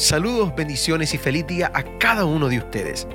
Saludos, bendiciones y feliz día a cada uno de ustedes.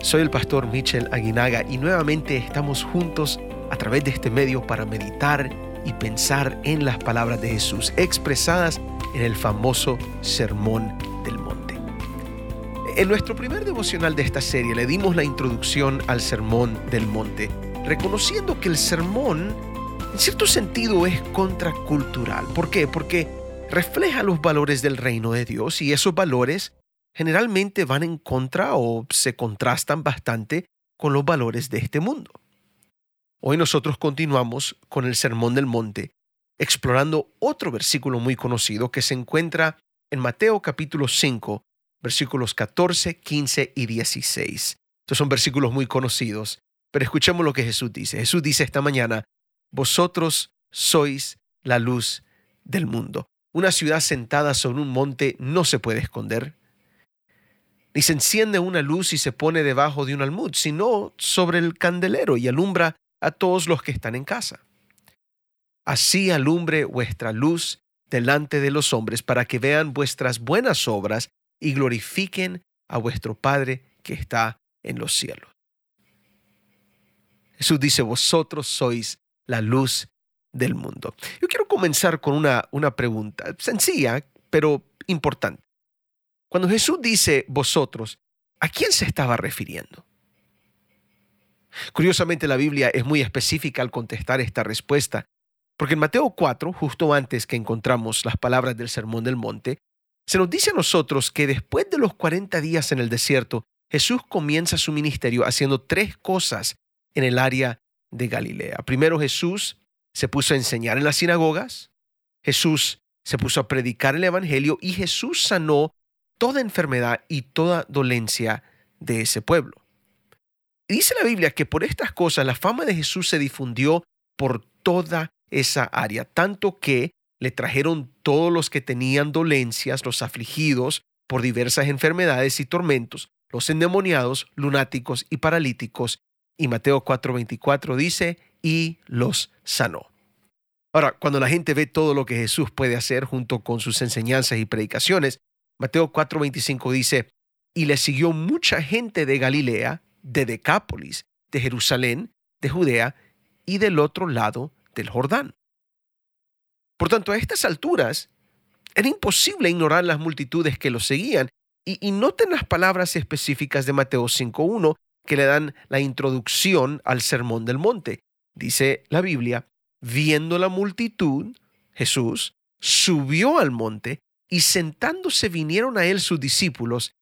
Soy el pastor Michel Aguinaga y nuevamente estamos juntos a través de este medio para meditar y pensar en las palabras de Jesús expresadas en el famoso Sermón del Monte. En nuestro primer devocional de esta serie le dimos la introducción al Sermón del Monte, reconociendo que el sermón en cierto sentido es contracultural. ¿Por qué? Porque refleja los valores del reino de Dios y esos valores generalmente van en contra o se contrastan bastante con los valores de este mundo. Hoy nosotros continuamos con el Sermón del Monte, explorando otro versículo muy conocido que se encuentra en Mateo capítulo 5, versículos 14, 15 y 16. Estos son versículos muy conocidos, pero escuchemos lo que Jesús dice. Jesús dice esta mañana, vosotros sois la luz del mundo. Una ciudad sentada sobre un monte no se puede esconder. Ni se enciende una luz y se pone debajo de un almud, sino sobre el candelero y alumbra a todos los que están en casa. Así alumbre vuestra luz delante de los hombres para que vean vuestras buenas obras y glorifiquen a vuestro Padre que está en los cielos. Jesús dice, vosotros sois la luz del mundo. Yo quiero comenzar con una, una pregunta sencilla, pero importante. Cuando Jesús dice vosotros, ¿a quién se estaba refiriendo? Curiosamente la Biblia es muy específica al contestar esta respuesta, porque en Mateo 4, justo antes que encontramos las palabras del Sermón del Monte, se nos dice a nosotros que después de los 40 días en el desierto, Jesús comienza su ministerio haciendo tres cosas en el área de Galilea. Primero Jesús se puso a enseñar en las sinagogas, Jesús se puso a predicar el Evangelio y Jesús sanó toda enfermedad y toda dolencia de ese pueblo. Dice la Biblia que por estas cosas la fama de Jesús se difundió por toda esa área, tanto que le trajeron todos los que tenían dolencias, los afligidos por diversas enfermedades y tormentos, los endemoniados, lunáticos y paralíticos. Y Mateo 4:24 dice, y los sanó. Ahora, cuando la gente ve todo lo que Jesús puede hacer junto con sus enseñanzas y predicaciones, Mateo 4:25 dice, y le siguió mucha gente de Galilea, de Decápolis, de Jerusalén, de Judea y del otro lado del Jordán. Por tanto, a estas alturas era imposible ignorar las multitudes que lo seguían y, y noten las palabras específicas de Mateo 5.1 que le dan la introducción al Sermón del Monte. Dice la Biblia, viendo la multitud, Jesús subió al monte y sentándose vinieron a él sus discípulos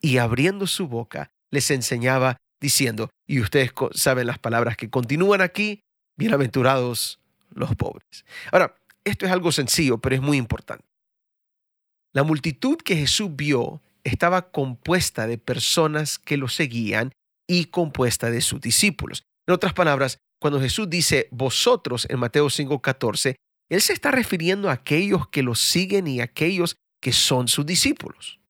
y abriendo su boca les enseñaba diciendo, y ustedes saben las palabras que continúan aquí, bienaventurados los pobres. Ahora, esto es algo sencillo, pero es muy importante. La multitud que Jesús vio estaba compuesta de personas que lo seguían y compuesta de sus discípulos. En otras palabras, cuando Jesús dice vosotros en Mateo 5:14, Él se está refiriendo a aquellos que lo siguen y a aquellos que son sus discípulos.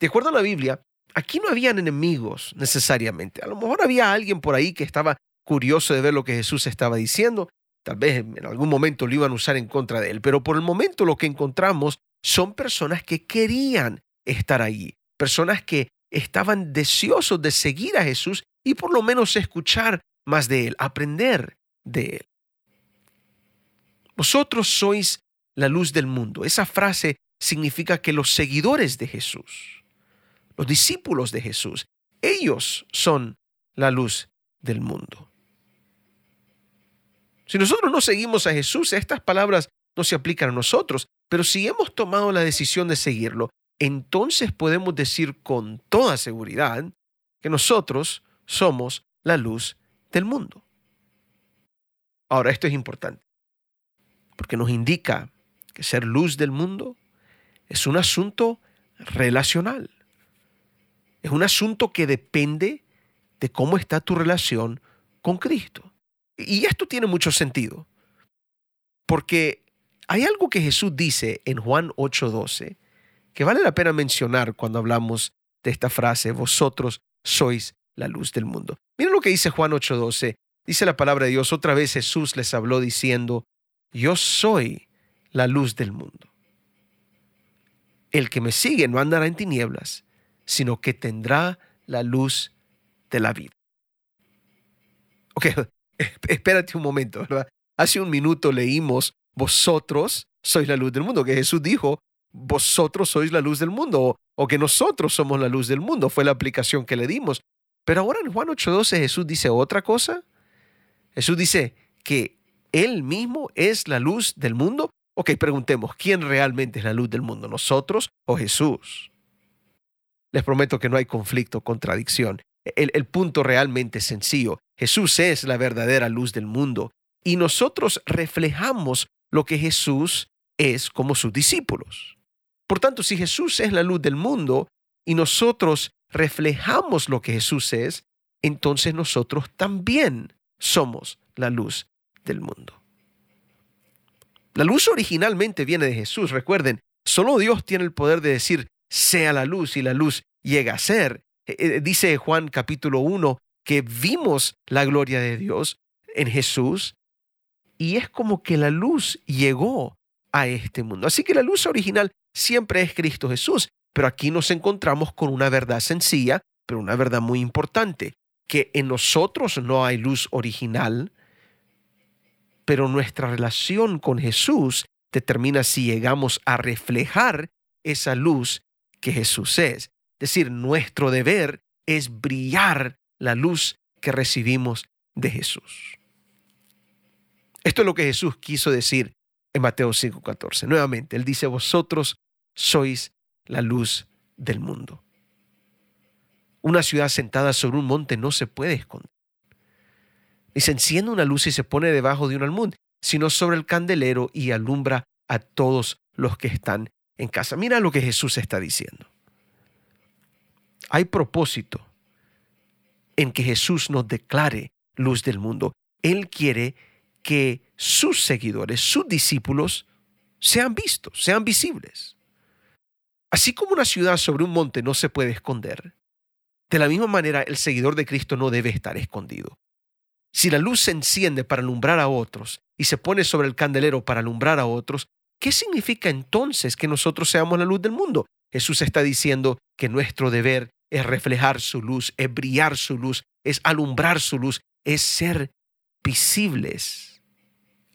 De acuerdo a la Biblia, aquí no habían enemigos necesariamente. A lo mejor había alguien por ahí que estaba curioso de ver lo que Jesús estaba diciendo. Tal vez en algún momento lo iban a usar en contra de él, pero por el momento lo que encontramos son personas que querían estar allí, personas que estaban deseosos de seguir a Jesús y por lo menos escuchar más de Él, aprender de Él. Vosotros sois la luz del mundo. Esa frase significa que los seguidores de Jesús, los discípulos de Jesús, ellos son la luz del mundo. Si nosotros no seguimos a Jesús, estas palabras no se aplican a nosotros, pero si hemos tomado la decisión de seguirlo, entonces podemos decir con toda seguridad que nosotros somos la luz del mundo. Ahora, esto es importante, porque nos indica que ser luz del mundo es un asunto relacional. Es un asunto que depende de cómo está tu relación con Cristo. Y esto tiene mucho sentido, porque hay algo que Jesús dice en Juan 8:12 que vale la pena mencionar cuando hablamos de esta frase, vosotros sois la luz del mundo. Miren lo que dice Juan 8:12. Dice la palabra de Dios, otra vez Jesús les habló diciendo, yo soy la luz del mundo. el que me sigue no andará en tinieblas, sino que tendrá la luz de la vida. Ok, espérate un momento, ¿verdad? Hace un minuto leímos, vosotros sois la luz del mundo, que Jesús dijo, vosotros sois la luz del mundo, o, que nosotros somos la luz del mundo, fue la aplicación que le dimos. Pero ahora en Juan 8:12 Jesús dice otra cosa. Jesús dice que Él mismo es la luz del mundo. Ok, preguntemos, ¿quién realmente es la luz del mundo? ¿Nosotros o Jesús? Les prometo que no hay conflicto, contradicción. El, el punto realmente es sencillo. Jesús es la verdadera luz del mundo y nosotros reflejamos lo que Jesús es como sus discípulos. Por tanto, si Jesús es la luz del mundo y nosotros reflejamos lo que Jesús es, entonces nosotros también somos la luz del mundo. La luz originalmente viene de Jesús, recuerden, solo Dios tiene el poder de decir, sea la luz y la luz llega a ser. Eh, eh, dice Juan capítulo 1 que vimos la gloria de Dios en Jesús y es como que la luz llegó a este mundo. Así que la luz original siempre es Cristo Jesús. Pero aquí nos encontramos con una verdad sencilla, pero una verdad muy importante, que en nosotros no hay luz original, pero nuestra relación con Jesús determina si llegamos a reflejar esa luz que Jesús es. Es decir, nuestro deber es brillar la luz que recibimos de Jesús. Esto es lo que Jesús quiso decir en Mateo 5:14. Nuevamente, Él dice, vosotros sois la luz del mundo. Una ciudad sentada sobre un monte no se puede esconder. Ni se enciende una luz y se pone debajo de un almud, sino sobre el candelero y alumbra a todos los que están en casa. Mira lo que Jesús está diciendo. Hay propósito en que Jesús nos declare luz del mundo. Él quiere que sus seguidores, sus discípulos, sean vistos, sean visibles. Así como una ciudad sobre un monte no se puede esconder, de la misma manera el seguidor de Cristo no debe estar escondido. Si la luz se enciende para alumbrar a otros y se pone sobre el candelero para alumbrar a otros, ¿qué significa entonces que nosotros seamos la luz del mundo? Jesús está diciendo que nuestro deber es reflejar su luz, es brillar su luz, es alumbrar su luz, es ser visibles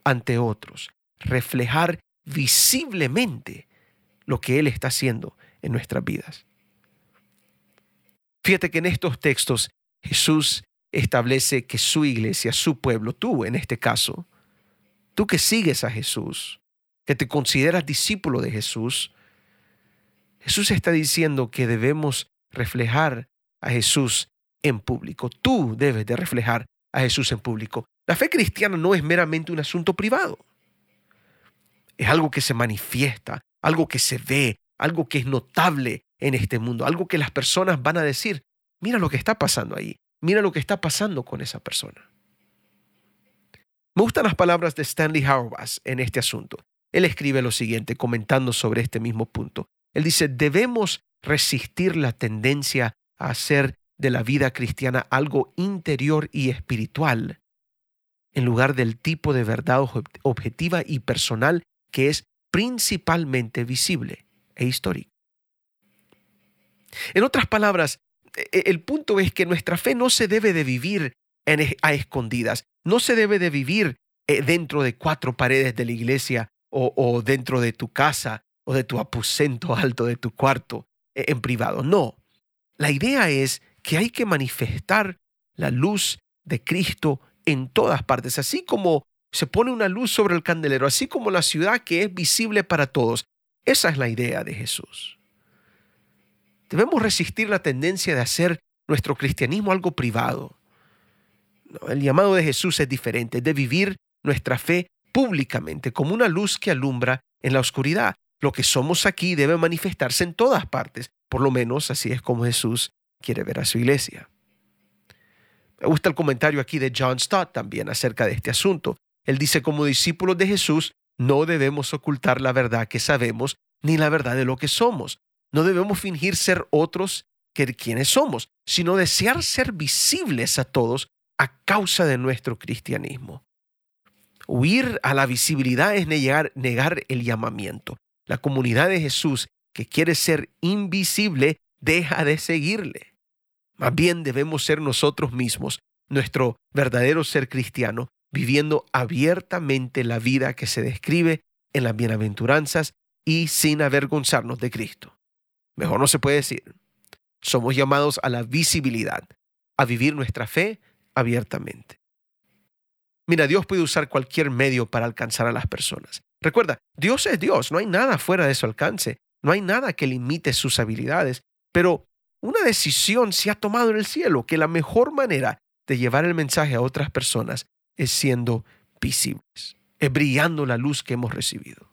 ante otros, reflejar visiblemente lo que Él está haciendo en nuestras vidas. Fíjate que en estos textos Jesús establece que su iglesia, su pueblo, tú en este caso, tú que sigues a Jesús, que te consideras discípulo de Jesús, Jesús está diciendo que debemos reflejar a Jesús en público. Tú debes de reflejar a Jesús en público. La fe cristiana no es meramente un asunto privado. Es algo que se manifiesta, algo que se ve, algo que es notable en este mundo, algo que las personas van a decir, mira lo que está pasando ahí, mira lo que está pasando con esa persona. Me gustan las palabras de Stanley Hauerwas en este asunto. Él escribe lo siguiente comentando sobre este mismo punto. Él dice, debemos resistir la tendencia a hacer de la vida cristiana algo interior y espiritual, en lugar del tipo de verdad objetiva y personal que es principalmente visible e histórico. En otras palabras, e, el punto es que nuestra fe no se debe de vivir a escondidas, no se debe de vivir eh, dentro de cuatro paredes de la iglesia o, o dentro de tu casa o de tu aposento alto de tu cuarto e, en privado. No, la idea es que hay que manifestar la luz de Cristo en todas partes, así como se pone una luz sobre el candelero, así como la ciudad que es visible para todos. Esa es la idea de Jesús. Debemos resistir la tendencia de hacer nuestro cristianismo algo privado. el llamado de Jesús es diferente, de vivir nuestra fe públicamente, como una luz que alumbra en la oscuridad. Lo que somos aquí debe manifestarse en todas partes, por lo menos así es como Jesús quiere ver a su iglesia. Me gusta el comentario aquí de John Stott también acerca de este asunto. Él dice, como discípulos de Jesús, no debemos ocultar la verdad que sabemos ni la verdad de lo que somos. No debemos fingir ser otros que quienes somos, sino desear ser visibles a todos a causa de nuestro cristianismo. Huir a la visibilidad es negar, el llamamiento. La comunidad de Jesús que quiere ser invisible, deja de seguirle. Más bien debemos ser nosotros mismos, nuestro verdadero ser cristiano, viviendo abiertamente la vida que se describe en las bienaventuranzas y sin avergonzarnos de Cristo. Mejor no se puede decir. Somos llamados a la visibilidad, a vivir nuestra fe abiertamente. Mira, Dios puede usar cualquier medio para alcanzar a las personas. Recuerda, Dios es Dios, no hay nada fuera de su alcance, no hay nada que limite sus habilidades, pero una decisión se ha tomado en el cielo que la mejor manera de llevar el mensaje a otras personas es siendo visibles, es brillando la luz que hemos recibido.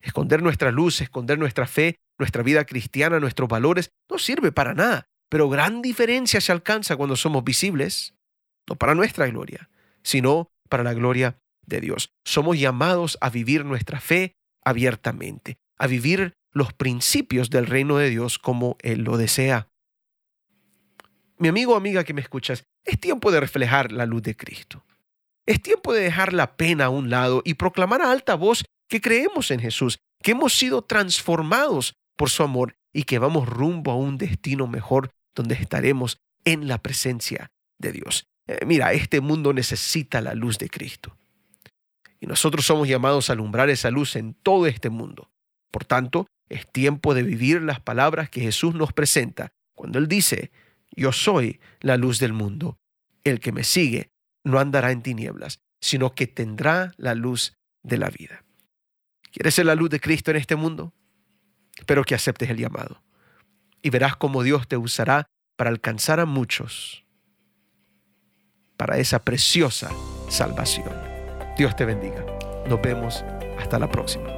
Esconder nuestra luz, esconder nuestra fe, nuestra vida cristiana, nuestros valores, no sirve para nada, pero gran diferencia se alcanza cuando somos visibles, no para nuestra gloria, sino para la gloria de Dios. Somos llamados a vivir nuestra fe abiertamente, a vivir los principios del reino de Dios como Él lo desea. Mi amigo o amiga que me escuchas, es tiempo de reflejar la luz de Cristo. Es tiempo de dejar la pena a un lado y proclamar a alta voz que creemos en Jesús, que hemos sido transformados por su amor y que vamos rumbo a un destino mejor donde estaremos en la presencia de Dios. Eh, mira, este mundo necesita la luz de Cristo. Y nosotros somos llamados a alumbrar esa luz en todo este mundo. Por tanto, es tiempo de vivir las palabras que Jesús nos presenta cuando Él dice, yo soy la luz del mundo. El que me sigue no andará en tinieblas, sino que tendrá la luz de la vida. ¿Quieres ser la luz de Cristo en este mundo? Espero que aceptes el llamado y verás cómo Dios te usará para alcanzar a muchos para esa preciosa salvación. Dios te bendiga. Nos vemos hasta la próxima.